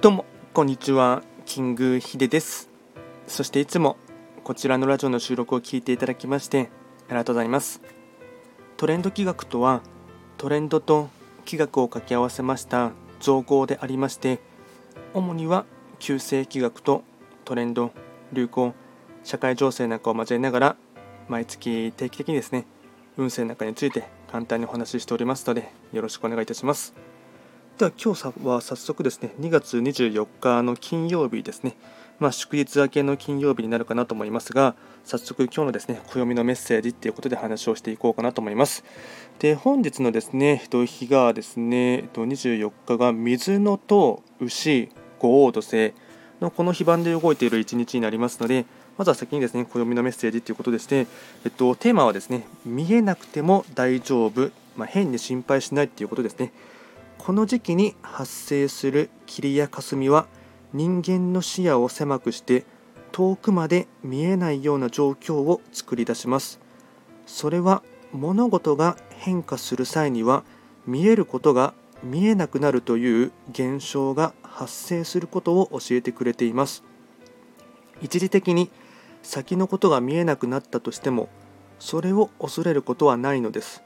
どうもこんにちは。キングヒです。そしていつもこちらのラジオの収録を聞いていただきましてありがとうございます。トレンド企画とはトレンドと企画を掛け合わせました造語でありまして主には旧世企画とトレンド流行社会情勢なんかを交えながら毎月定期的にですね運勢の中について簡単にお話ししておりますのでよろしくお願いいたします。では今日は早速ですね2月24日の金曜日ですね。まあ、祝日明けの金曜日になるかなと思いますが早速今日のですね暦のメッセージということで話をしていこうかなと思います。で本日のですね日がですね24日が水のと牛五黄土星のこの非番で動いている一日になりますのでまずは先にですね暦のメッセージということでして、えっと、テーマはですね見えなくても大丈夫、まあ、変に心配しないということですね。この時期に発生する霧や霞は人間の視野を狭くして遠くまで見えないような状況を作り出します。それは物事が変化する際には見えることが見えなくなるという現象が発生することを教えてくれています。一時的に先のことが見えなくなったとしてもそれを恐れることはないのです。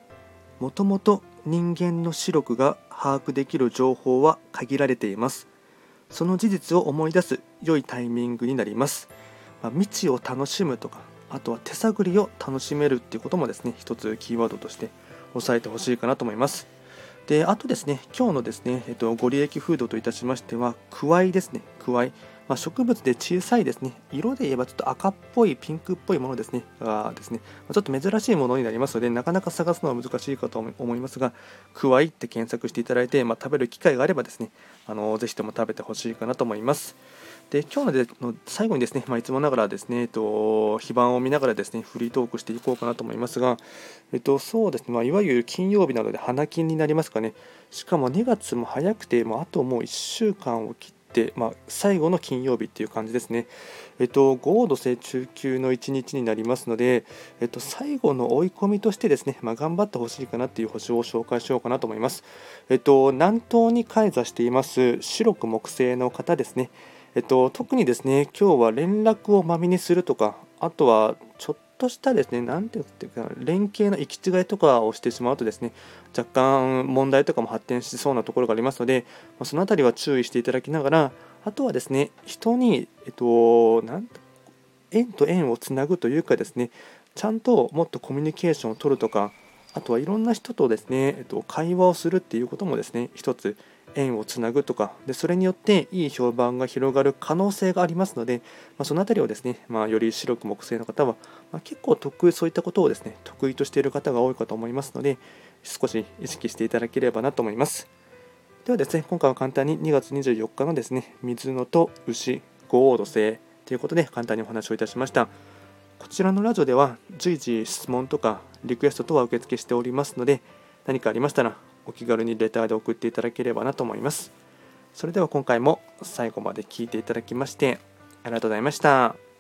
もともと人間の視力が把握できる情報は限られています。その事実を思い出す良いタイミングになります、まあ、未知を楽しむとかあとは手探りを楽しめるっていうこともですね一つキーワードとして押さえてほしいかなと思います。であとですね今日のですね、えっと、ご利益フードといたしましてはくわいですね。くわいまあ、植物で小さいですね、色で言えばちょっと赤っぽい、ピンクっぽいものですね、がですね、ちょっと珍しいものになりますので、なかなか探すのは難しいかと思いますが、くわいって検索していただいて、まあ、食べる機会があればですね、あのぜひとも食べてほしいかなと思います。で今日のでの最後にですね、まあ、いつもながらですね、えっと、非番を見ながらですね、フリートークしていこうかなと思いますが、えっと、そうですね、まあ、いわゆる金曜日なので花金になりますかね。しかも2月も早くて、もうあともう1週間を切って、まあ、最後の金曜日っていう感じですね。えっと、5度星中級の1日になりますので、えっと、最後の追い込みとしてですね、まあ、頑張ってほしいかなっていう星を紹介しようかなと思います。えっと、南東に開座しています白く木星の方ですね。えっと、特にですね、今日は連絡をまみにするとか、あとはとしたですね、なんていうか、連携の行き違いとかをしてしまうとですね、若干問題とかも発展しそうなところがありますので、まその辺りは注意していただきながら、あとはですね、人に、えっと、なん縁と縁をつなぐというかですね、ちゃんともっとコミュニケーションを取るとか、あとはいろんな人とですね、えっと、会話をするっていうこともですね、一つ縁をつなぐとかでそれによっていい評判が広がる可能性がありますので、まあ、その辺りをですね、まあ、より白く木星の方は、まあ、結構得意そういったことをですね得意としている方が多いかと思いますので少し意識していただければなと思います。ではですね今回は簡単に2月24日のですね水野と牛五黄土星ということで簡単にお話をいたしました。こちらのラジオでは随時質問とかリクエスト等は受付しておりますので何かありましたらお気軽にレターで送っていただければなと思います。それでは今回も最後まで聴いていただきましてありがとうございました。